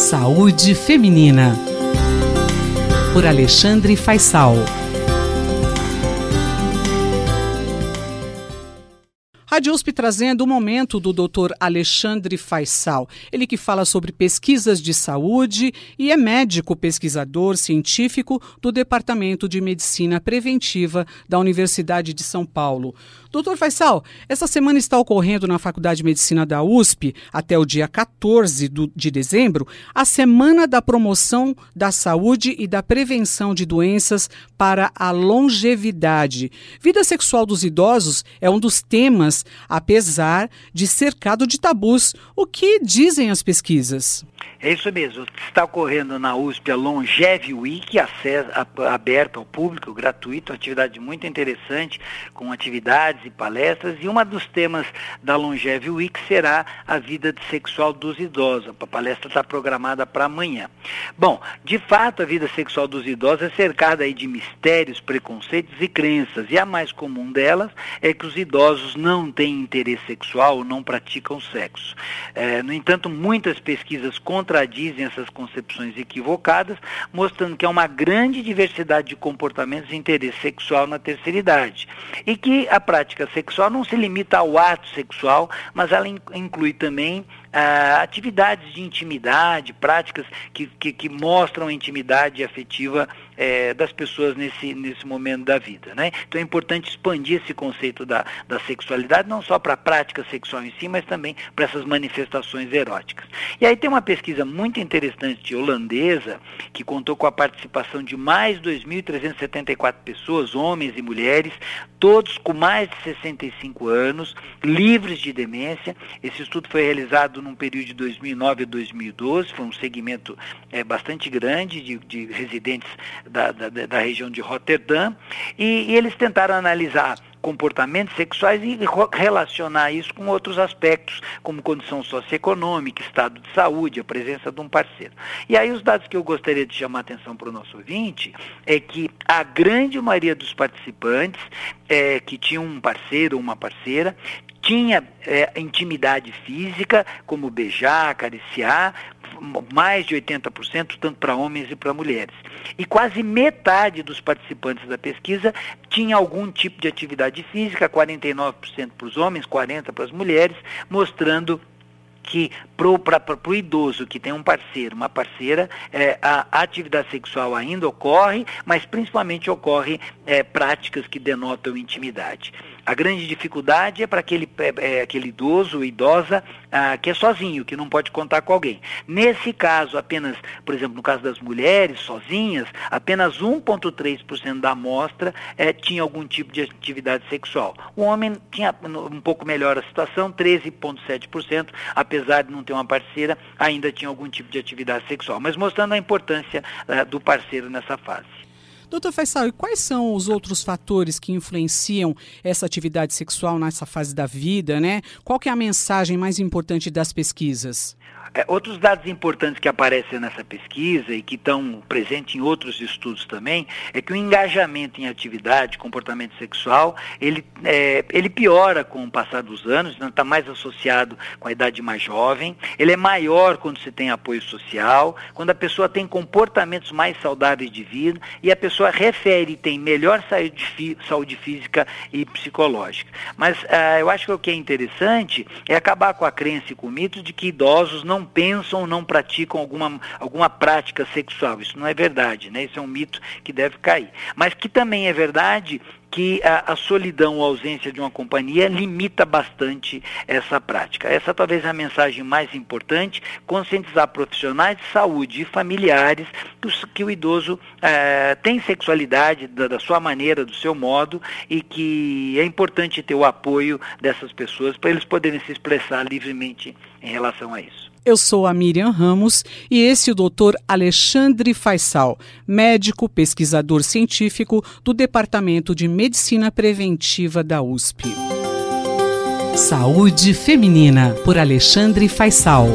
Saúde Feminina. Por Alexandre Faisal. Rádio USP trazendo o momento do Dr. Alexandre Faisal. Ele que fala sobre pesquisas de saúde e é médico pesquisador científico do Departamento de Medicina Preventiva da Universidade de São Paulo. Doutor Faisal, essa semana está ocorrendo na Faculdade de Medicina da USP, até o dia 14 do, de dezembro, a Semana da Promoção da Saúde e da Prevenção de Doenças para a Longevidade. Vida sexual dos idosos é um dos temas, apesar de cercado de tabus. O que dizem as pesquisas? É isso mesmo. Está ocorrendo na USP a Longev Week, acesso, aberto ao público, gratuito, atividade muito interessante, com atividades e palestras. E um dos temas da Longev Week será a vida sexual dos idosos. A palestra está programada para amanhã. Bom, de fato, a vida sexual dos idosos é cercada aí de mistérios, preconceitos e crenças. E a mais comum delas é que os idosos não têm interesse sexual ou não praticam sexo. É, no entanto, muitas pesquisas contra contradizem essas concepções equivocadas, mostrando que há uma grande diversidade de comportamentos de interesse sexual na terceira idade. E que a prática sexual não se limita ao ato sexual, mas ela inclui também ah, atividades de intimidade, práticas que, que, que mostram a intimidade afetiva eh, das pessoas nesse, nesse momento da vida. Né? Então é importante expandir esse conceito da, da sexualidade, não só para a prática sexual em si, mas também para essas manifestações eróticas. E aí tem uma pesquisa muito interessante holandesa, que contou com a participação de mais de 2.374 pessoas, homens e mulheres, todos com mais de 65 anos, livres de demência. Esse estudo foi realizado num período de 2009 a 2012, foi um segmento é, bastante grande de, de residentes da, da, da, região de Rotterdam, e, e eles tentaram analisar comportamentos sexuais e relacionar isso com outros aspectos, como condição socioeconômica, estado de saúde, a presença de um parceiro. E aí os dados que eu gostaria de chamar a atenção para o nosso ouvinte é que a grande maioria dos participantes é, que tinham um parceiro ou uma parceira tinha é, intimidade física, como beijar, acariciar, mais de 80%, tanto para homens e para mulheres. E quase metade dos participantes da pesquisa tinha algum tipo de atividade física, 49% para os homens, 40% para as mulheres, mostrando que para o idoso que tem um parceiro, uma parceira, é, a atividade sexual ainda ocorre, mas principalmente ocorre é, práticas que denotam intimidade. A grande dificuldade é para aquele, é, aquele idoso idosa ah, que é sozinho, que não pode contar com alguém. Nesse caso, apenas, por exemplo, no caso das mulheres sozinhas, apenas 1,3% da amostra é, tinha algum tipo de atividade sexual. O homem tinha um pouco melhor a situação, 13,7%, apesar de não ter uma parceira, ainda tinha algum tipo de atividade sexual. Mas mostrando a importância ah, do parceiro nessa fase. Doutor Faisal, e quais são os outros fatores que influenciam essa atividade sexual nessa fase da vida, né? Qual que é a mensagem mais importante das pesquisas? É, outros dados importantes que aparecem nessa pesquisa e que estão presentes em outros estudos também é que o engajamento em atividade, comportamento sexual, ele, é, ele piora com o passar dos anos, está então mais associado com a idade mais jovem, ele é maior quando se tem apoio social, quando a pessoa tem comportamentos mais saudáveis de vida e a pessoa refere tem melhor saúde, saúde física e psicológica. Mas ah, eu acho que o que é interessante é acabar com a crença e com o mito de que idosos não pensam ou não praticam alguma, alguma prática sexual. Isso não é verdade, né? Isso é um mito que deve cair. Mas que também é verdade que a, a, solidão ou ausência de uma companhia limita bastante essa prática. Essa talvez é a mensagem mais importante, conscientizar profissionais de saúde e familiares que o, idoso é, tem sexualidade da, da, sua maneira, do seu modo, e que é importante ter o apoio dessas pessoas para eles poderem se expressar livremente em relação a isso. Eu sou a Miriam Ramos e esse é o doutor Alexandre Faisal, médico pesquisador científico do Departamento de Medicina Preventiva da USP. Saúde Feminina, por Alexandre Faisal.